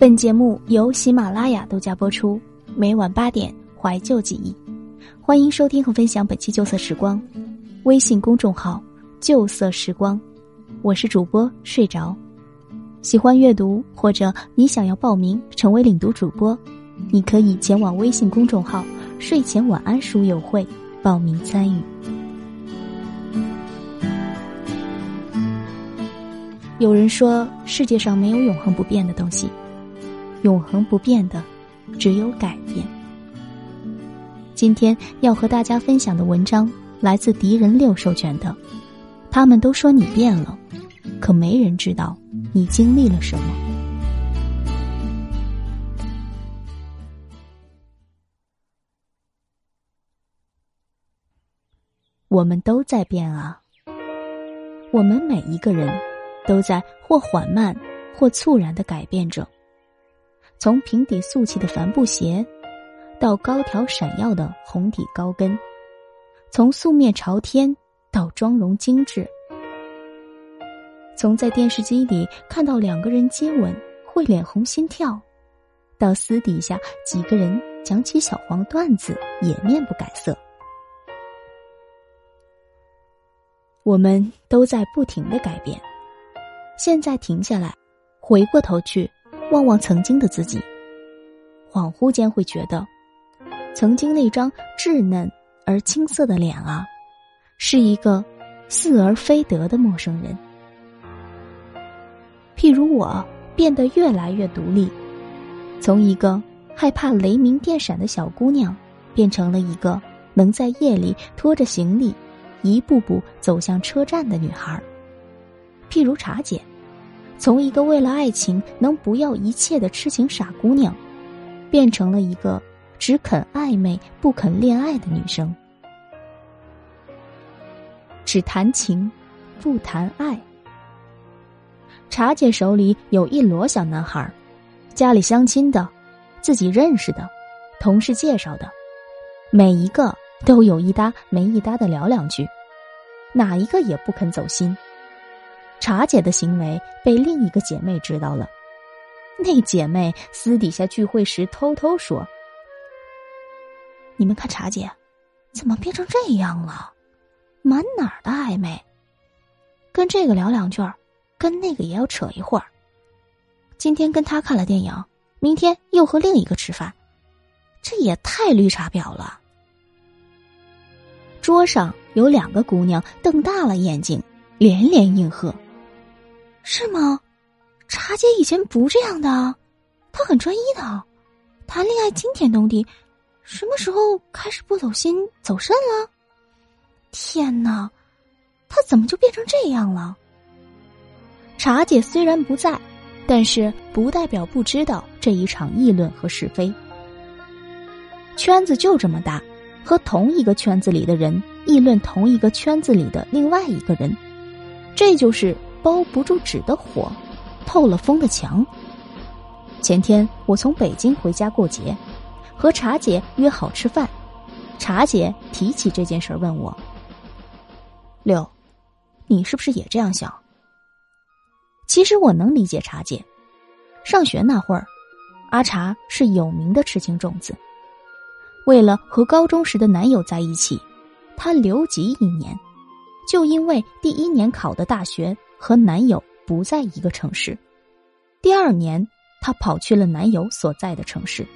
本节目由喜马拉雅独家播出，每晚八点怀旧记忆，欢迎收听和分享本期旧色时光。微信公众号“旧色时光”，我是主播睡着。喜欢阅读或者你想要报名成为领读主播，你可以前往微信公众号“睡前晚安书友会”报名参与。有人说，世界上没有永恒不变的东西，永恒不变的只有改变。今天要和大家分享的文章来自敌人六授权的，他们都说你变了，可没人知道。你经历了什么？我们都在变啊！我们每一个人都在或缓慢或猝然的改变着，从平底素气的帆布鞋，到高挑闪耀的红底高跟；从素面朝天到妆容精致。从在电视机里看到两个人接吻会脸红心跳，到私底下几个人讲起小黄段子也面不改色，我们都在不停的改变。现在停下来，回过头去望望曾经的自己，恍惚间会觉得，曾经那张稚嫩而青涩的脸啊，是一个似而非得的陌生人。譬如我变得越来越独立，从一个害怕雷鸣电闪的小姑娘，变成了一个能在夜里拖着行李，一步步走向车站的女孩。譬如茶姐，从一个为了爱情能不要一切的痴情傻姑娘，变成了一个只肯暧昧不肯恋爱的女生，只谈情，不谈爱。茶姐手里有一摞小男孩家里相亲的，自己认识的，同事介绍的，每一个都有一搭没一搭的聊两句，哪一个也不肯走心。茶姐的行为被另一个姐妹知道了，那姐妹私底下聚会时偷偷说：“你们看茶姐，怎么变成这样了？满哪儿的暧昧？跟这个聊两句儿。”跟那个也要扯一会儿。今天跟他看了电影，明天又和另一个吃饭，这也太绿茶婊了。桌上有两个姑娘瞪大了眼睛，连连应和：“是吗？茶姐以前不这样的，她很专一的，谈恋爱惊天动地，什么时候开始不走心走肾了？天哪，她怎么就变成这样了？”茶姐虽然不在，但是不代表不知道这一场议论和是非。圈子就这么大，和同一个圈子里的人议论同一个圈子里的另外一个人，这就是包不住纸的火，透了风的墙。前天我从北京回家过节，和茶姐约好吃饭，茶姐提起这件事问我：“六，你是不是也这样想？”其实我能理解茶姐，上学那会儿，阿茶是有名的痴情种子。为了和高中时的男友在一起，她留级一年，就因为第一年考的大学和男友不在一个城市。第二年，她跑去了男友所在的城市，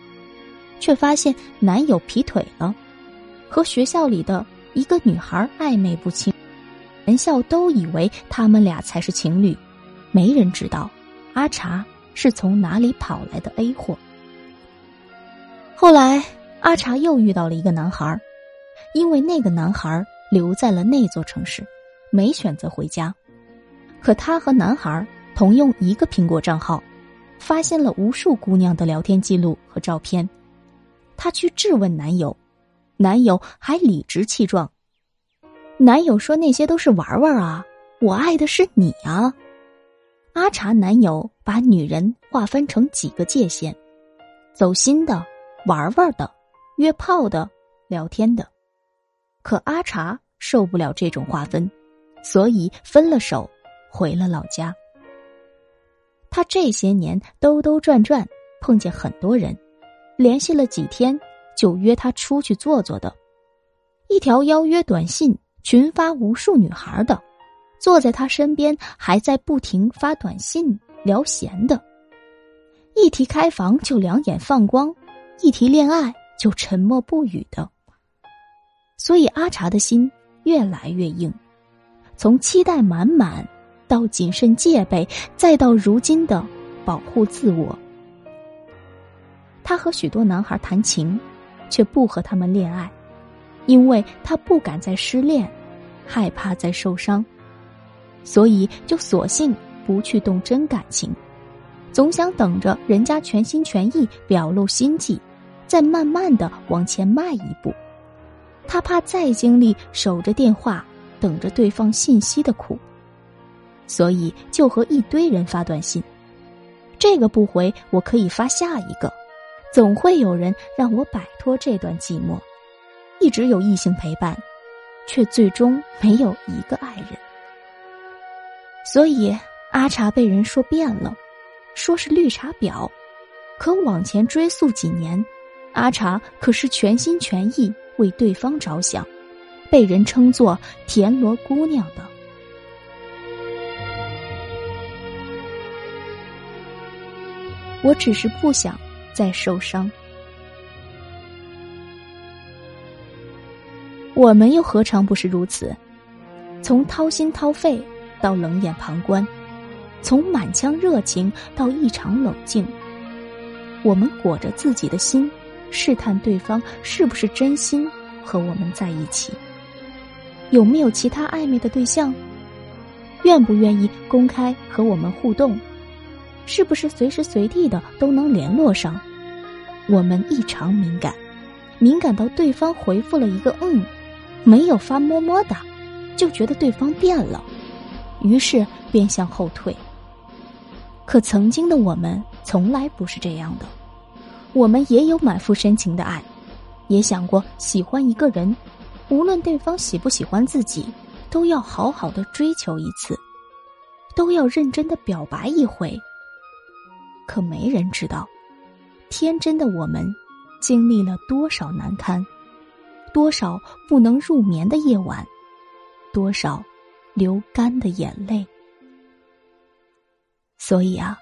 却发现男友劈腿了，和学校里的一个女孩暧昧不清，全校都以为他们俩才是情侣。没人知道，阿茶是从哪里跑来的 A 货。后来，阿茶又遇到了一个男孩因为那个男孩留在了那座城市，没选择回家。可他和男孩同用一个苹果账号，发现了无数姑娘的聊天记录和照片。他去质问男友，男友还理直气壮。男友说：“那些都是玩玩啊，我爱的是你啊。”阿茶男友把女人划分成几个界限：走心的、玩玩的、约炮的、聊天的。可阿茶受不了这种划分，所以分了手，回了老家。他这些年兜兜转转，碰见很多人，联系了几天就约他出去坐坐的，一条邀约短信群发无数女孩的，坐在他身边还在不停发短信聊闲的，一提开房就两眼放光，一提恋爱就沉默不语的。所以阿茶的心越来越硬，从期待满满到谨慎戒备，再到如今的保护自我。他和许多男孩谈情，却不和他们恋爱，因为他不敢再失恋，害怕再受伤，所以就索性不去动真感情，总想等着人家全心全意表露心迹，再慢慢的往前迈一步。他怕再经历守着电话等着对方信息的苦，所以就和一堆人发短信，这个不回，我可以发下一个。总会有人让我摆脱这段寂寞，一直有异性陪伴，却最终没有一个爱人。所以阿茶被人说变了，说是绿茶婊，可往前追溯几年，阿茶可是全心全意为对方着想，被人称作田螺姑娘的。我只是不想。再受伤，我们又何尝不是如此？从掏心掏肺到冷眼旁观，从满腔热情到异常冷静，我们裹着自己的心，试探对方是不是真心和我们在一起，有没有其他暧昧的对象，愿不愿意公开和我们互动。是不是随时随地的都能联络上？我们异常敏感，敏感到对方回复了一个“嗯”，没有发么么哒，就觉得对方变了，于是便向后退。可曾经的我们从来不是这样的，我们也有满腹深情的爱，也想过喜欢一个人，无论对方喜不喜欢自己，都要好好的追求一次，都要认真的表白一回。可没人知道，天真的我们经历了多少难堪，多少不能入眠的夜晚，多少流干的眼泪。所以啊，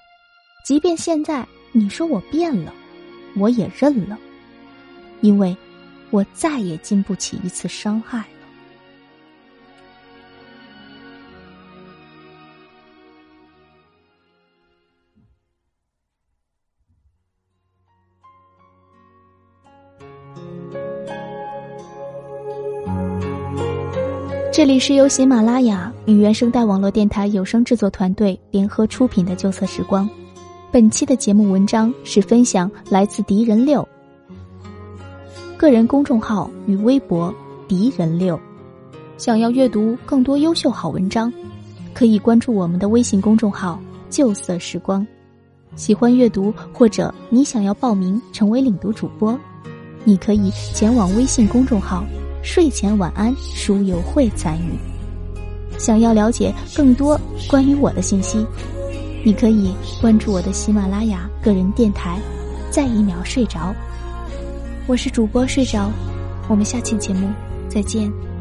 即便现在你说我变了，我也认了，因为我再也经不起一次伤害。这里是由喜马拉雅与原声带网络电台有声制作团队联合出品的《旧色时光》，本期的节目文章是分享来自敌人六个人公众号与微博敌人六。想要阅读更多优秀好文章，可以关注我们的微信公众号“旧色时光”。喜欢阅读或者你想要报名成为领读主播，你可以前往微信公众号。睡前晚安书友会参与，想要了解更多关于我的信息，你可以关注我的喜马拉雅个人电台，在一秒睡着。我是主播睡着，我们下期节目再见。